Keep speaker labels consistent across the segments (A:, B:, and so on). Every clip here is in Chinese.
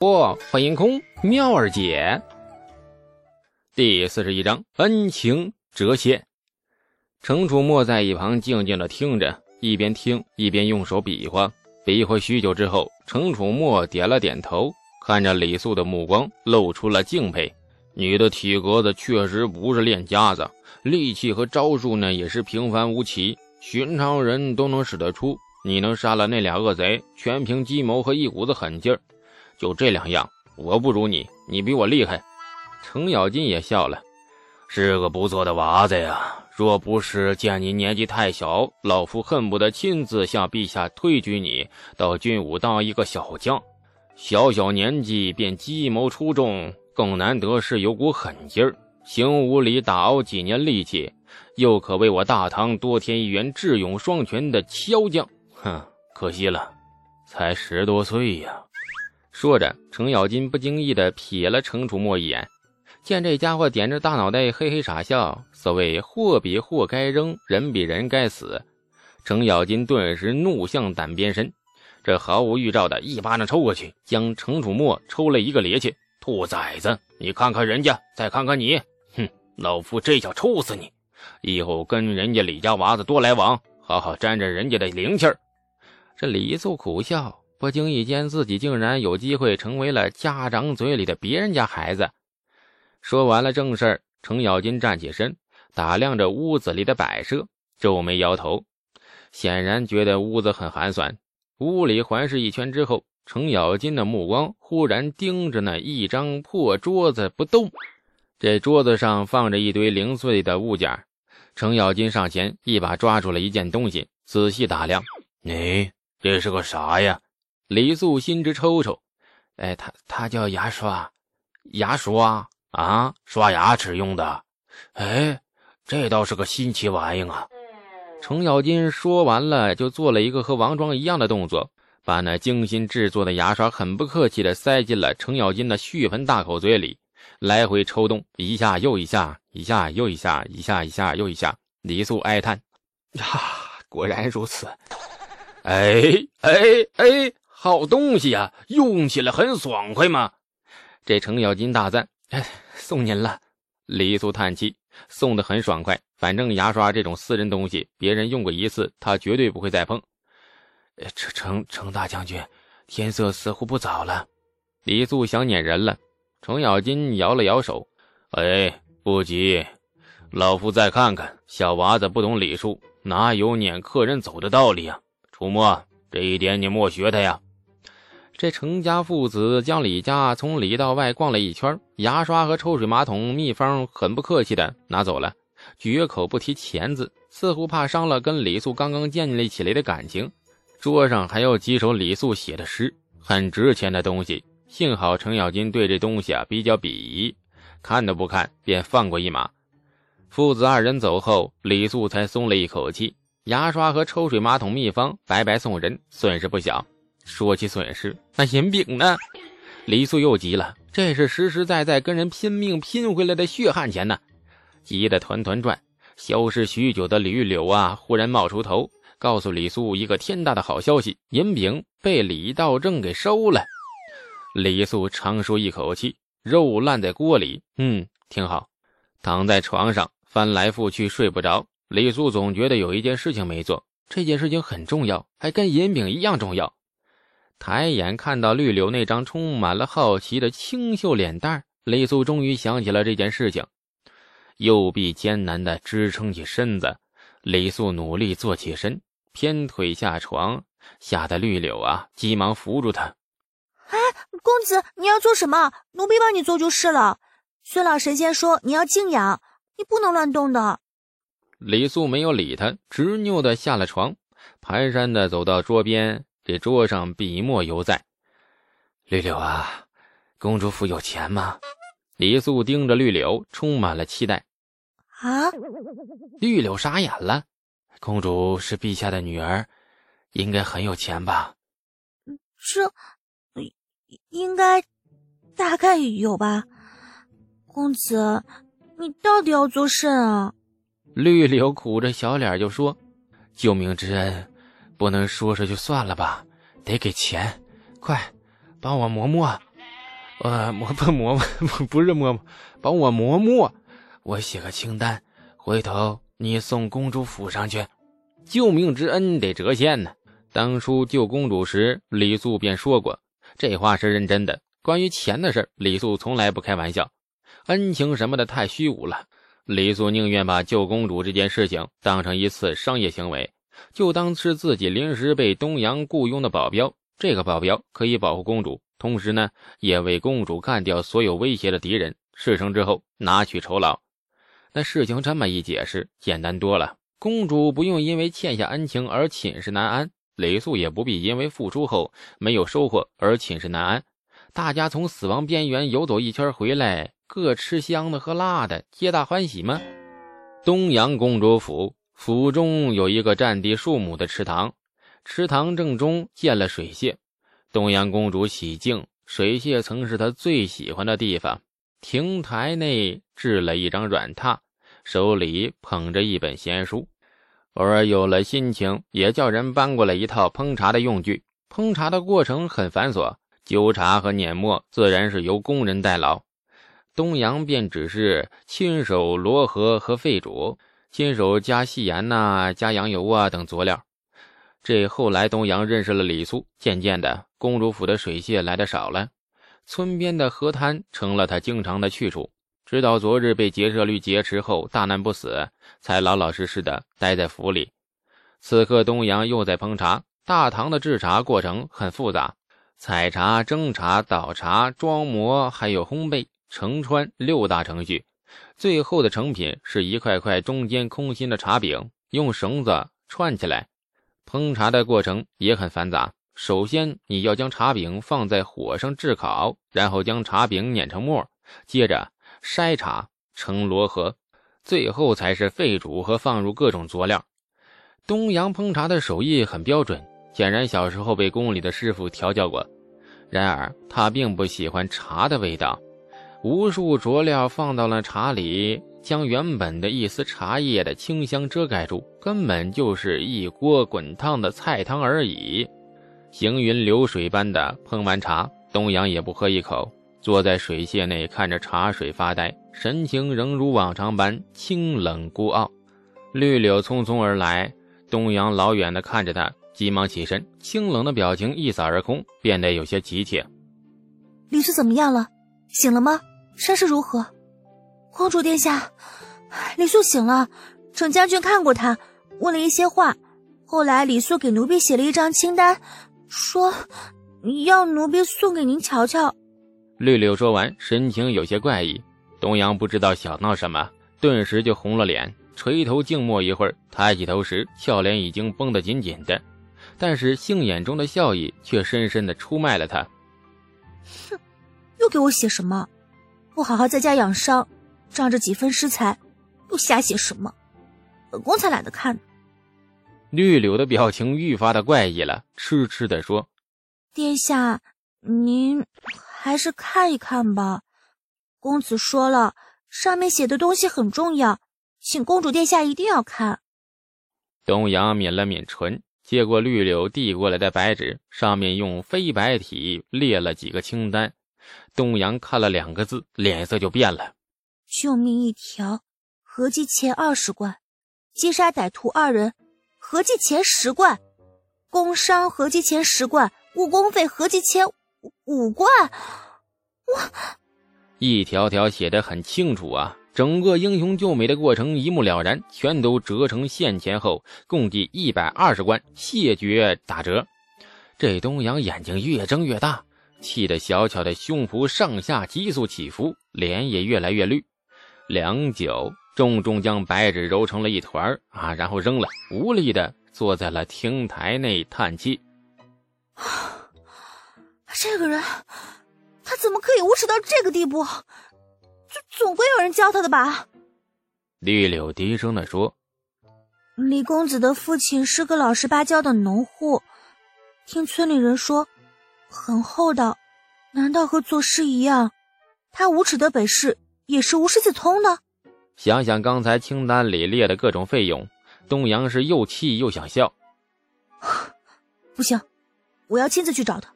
A: 不，欢迎空妙儿姐。第四十一章恩情折线。程楚墨在一旁静静的听着，一边听一边用手比划。比划许久之后，程楚墨点了点头，看着李素的目光露出了敬佩。你的体格子确实不是练家子，力气和招数呢也是平凡无奇，寻常人都能使得出。你能杀了那俩恶贼，全凭计谋和一股子狠劲儿。就这两样，我不如你，你比我厉害。程咬金也笑了，是个不错的娃子呀。若不是见你年纪太小，老夫恨不得亲自向陛下推举你到军武当一个小将。小小年纪便计谋出众，更难得是有股狠劲儿。行武里打熬几年力气，又可为我大唐多添一员智勇双全的骁将。哼，可惜了，才十多岁呀。说着，程咬金不经意地瞥了程楚墨一眼，见这家伙点着大脑袋，嘿嘿傻笑。所谓货比货该扔，人比人该死。程咬金顿时怒向胆边生，这毫无预兆的一巴掌抽过去，将程楚墨抽了一个趔趄。兔崽子，你看看人家，再看看你，哼，老夫这下抽死你！以后跟人家李家娃子多来往，好好沾沾人家的灵气儿。这李素苦笑。不经意间，自己竟然有机会成为了家长嘴里的别人家孩子。说完了正事程咬金站起身，打量着屋子里的摆设，皱眉摇头，显然觉得屋子很寒酸。屋里环视一圈之后，程咬金的目光忽然盯着那一张破桌子不动。这桌子上放着一堆零碎的物件，程咬金上前一把抓住了一件东西，仔细打量：“你这是个啥呀？”李素心直抽抽，哎，他他叫牙刷，牙刷啊，刷牙齿用的。哎，这倒是个新奇玩意啊！程咬金说完了，就做了一个和王庄一样的动作，把那精心制作的牙刷很不客气地塞进了程咬金的血盆大口嘴里，来回抽动，一下又一下，一下又一下，一下一下又一下。李素哀叹：“呀，果然如此。”哎哎哎！好东西呀，用起来很爽快嘛！这程咬金大赞：“哎，送您了。”李素叹气：“送的很爽快，反正牙刷这种私人东西，别人用过一次，他绝对不会再碰。”程程程大将军，天色似乎不早了。李素想撵人了。程咬金摇了摇手：“哎，不急，老夫再看看。小娃子不懂礼数，哪有撵客人走的道理啊？楚墨，这一点你莫学他呀。”这程家父子将李家从里到外逛了一圈，牙刷和抽水马桶秘方很不客气的拿走了，绝口不提钱字，似乎怕伤了跟李素刚刚建立起来的感情。桌上还有几首李素写的诗，很值钱的东西。幸好程咬金对这东西啊比较鄙夷，看都不看便放过一马。父子二人走后，李素才松了一口气。牙刷和抽水马桶秘方白白送人，损失不小。说起损失，那银饼呢？李素又急了，这是实实在在跟人拼命拼回来的血汗钱呢，急得团团转。消失许久的李玉柳啊，忽然冒出头，告诉李素一个天大的好消息：银饼被李道正给收了。李素长舒一口气，肉烂在锅里，嗯，挺好。躺在床上翻来覆去睡不着。李素总觉得有一件事情没做，这件事情很重要，还跟银饼一样重要。抬眼看到绿柳那张充满了好奇的清秀脸蛋，李素终于想起了这件事情。右臂艰难地支撑起身子，李素努力坐起身，偏腿下床，吓得绿柳啊急忙扶住他。
B: 哎，公子，你要做什么？奴婢帮你做就是了。孙老神仙说你要静养，你不能乱动的。
A: 李素没有理他，执拗地下了床，蹒跚地走到桌边。这桌上笔墨犹在，绿柳啊，公主府有钱吗？李素盯着绿柳，充满了期待。
B: 啊！
A: 绿柳傻眼了。公主是陛下的女儿，应该很有钱吧？
B: 这，应该，大概有吧。公子，你到底要做甚啊？
A: 绿柳苦着小脸就说：“救命之恩。”不能说说就算了吧，得给钱，快帮我磨磨。呃，磨不磨磨，不是磨磨，帮我磨磨。我写个清单，回头你送公主府上去。救命之恩得折现呢。当初救公主时，李素便说过，这话是认真的。关于钱的事，李素从来不开玩笑，恩情什么的太虚无了。李素宁愿把救公主这件事情当成一次商业行为，就当是自己临时被东阳雇佣的保镖。这个保镖可以保护公主，同时呢，也为公主干掉所有威胁的敌人。事成之后拿取酬劳。那事情这么一解释，简单多了。公主不用因为欠下恩情而寝食难安，李素也不必因为付出后没有收获而寝食难安。大家从死亡边缘游走一圈回来，各吃香的喝辣的，皆大欢喜吗？东阳公主府府中有一个占地数亩的池塘，池塘正中建了水榭。东阳公主喜静水榭，曾是她最喜欢的地方。亭台内置了一张软榻，手里捧着一本闲书。偶尔有了心情，也叫人搬过来一套烹茶的用具。烹茶的过程很繁琐。纠茶和碾磨自然是由工人代劳，东阳便只是亲手罗合和沸煮，亲手加细盐呐、加羊油啊等佐料。这后来东阳认识了李素，渐渐的，公主府的水蟹来的少了，村边的河滩成了他经常的去处。直到昨日被劫舍率劫持后大难不死，才老老实实的待在府里。此刻东阳又在烹茶，大唐的制茶过程很复杂。采茶、蒸茶、倒茶、装模，还有烘焙、盛穿六大程序，最后的成品是一块块中间空心的茶饼，用绳子串起来。烹茶的过程也很繁杂，首先你要将茶饼放在火上炙烤，然后将茶饼碾成沫，接着筛茶成罗盒，最后才是沸煮和放入各种佐料。东阳烹茶的手艺很标准。显然小时候被宫里的师傅调教过，然而他并不喜欢茶的味道。无数佐料放到了茶里，将原本的一丝茶叶的清香遮盖住，根本就是一锅滚烫的菜汤而已。行云流水般的烹完茶，东阳也不喝一口，坐在水榭内看着茶水发呆，神情仍如往常般清冷孤傲。绿柳匆匆而来，东阳老远的看着他。急忙起身，清冷的表情一扫而空，变得有些急切。
B: 李素怎么样了？醒了吗？伤势如何？公主殿下，李素醒了。程将军看过他，问了一些话。后来李素给奴婢写了一张清单，说要奴婢送给您瞧瞧。
A: 绿柳说完，神情有些怪异。东阳不知道想到什么，顿时就红了脸，垂头静默一会儿，抬起头时，笑脸已经绷得紧紧的。但是杏眼中的笑意却深深的出卖了他。
B: 哼，又给我写什么？不好好在家养伤，仗着几分诗才，又瞎写什么？本宫才懒得看呢。
A: 绿柳的表情愈发的怪异了，痴痴的说：“
B: 殿下，您还是看一看吧。公子说了，上面写的东西很重要，请公主殿下一定要看。”
A: 东阳抿了抿唇。接过绿柳递过来的白纸，上面用飞白体列了几个清单。东阳看了两个字，脸色就变了。
B: 救命一条，合计钱二十贯；击杀歹徒二人，合计钱十贯；工伤合计钱十贯；误工费合计钱五贯。哇！
A: 一条条写的很清楚啊。整个英雄救美的过程一目了然，全都折成现钱后，共计一百二十贯，谢绝打折。这东阳眼睛越睁越大，气得小巧的胸脯上下急速起伏，脸也越来越绿。良久，重重将白纸揉成了一团啊，然后扔了，无力的坐在了亭台内叹气。
B: 这个人，他怎么可以无耻到这个地步？总总归有人教他的吧？
A: 绿柳低声的说：“
B: 李公子的父亲是个老实巴交的农户，听村里人说，很厚道。难道和作诗一样，他无耻的本事也是无师自通的？”
A: 想想刚才清单里列的各种费用，东阳是又气又想笑。
B: 不行，我要亲自去找他，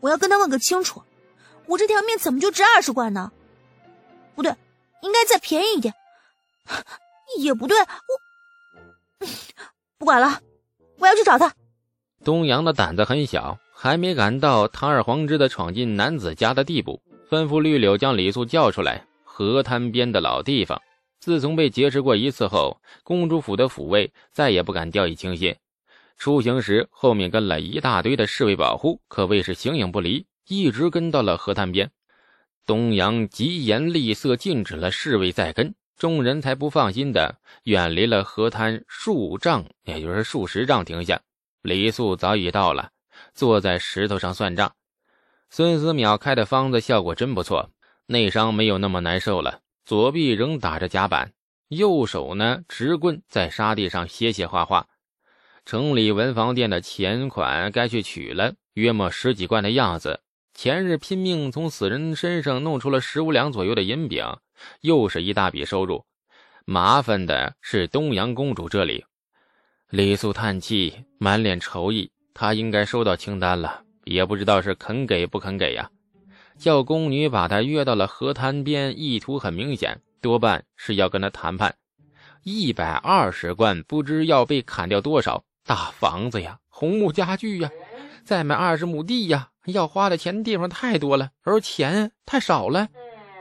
B: 我要跟他问个清楚。我这条命怎么就值二十贯呢？不对，应该再便宜一点。也不对，我不管了，我要去找他。
A: 东阳的胆子很小，还没敢到堂而皇之的闯进男子家的地步，吩咐绿柳将李素叫出来。河滩边的老地方，自从被劫持过一次后，公主府的府卫再也不敢掉以轻心。出行时后面跟了一大堆的侍卫保护，可谓是形影不离，一直跟到了河滩边。东阳疾言厉色，禁止了侍卫再跟，众人才不放心的远离了河滩数丈，也就是数十丈，停下。李素早已到了，坐在石头上算账。孙思邈开的方子效果真不错，内伤没有那么难受了。左臂仍打着甲板，右手呢持棍在沙地上写写画画。城里文房店的钱款该去取了，约莫十几贯的样子。前日拼命从死人身上弄出了十五两左右的银饼，又是一大笔收入。麻烦的是东阳公主这里。李素叹气，满脸愁意。他应该收到清单了，也不知道是肯给不肯给呀。叫宫女把他约到了河滩边，意图很明显，多半是要跟他谈判。一百二十贯，不知要被砍掉多少大房子呀，红木家具呀，再买二十亩地呀，要花的钱地方太多了，而钱太少了。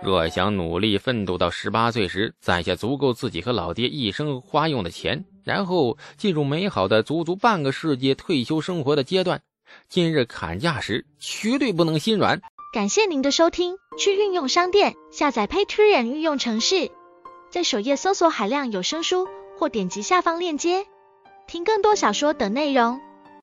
A: 若想努力奋斗到十八岁时攒下足够自己和老爹一生花用的钱，然后进入美好的足足半个世纪退休生活的阶段，今日砍价时绝对不能心软。
C: 感谢您的收听，去运用商店下载 Patreon 运用城市，在首页搜索海量有声书，或点击下方链接听更多小说等内容。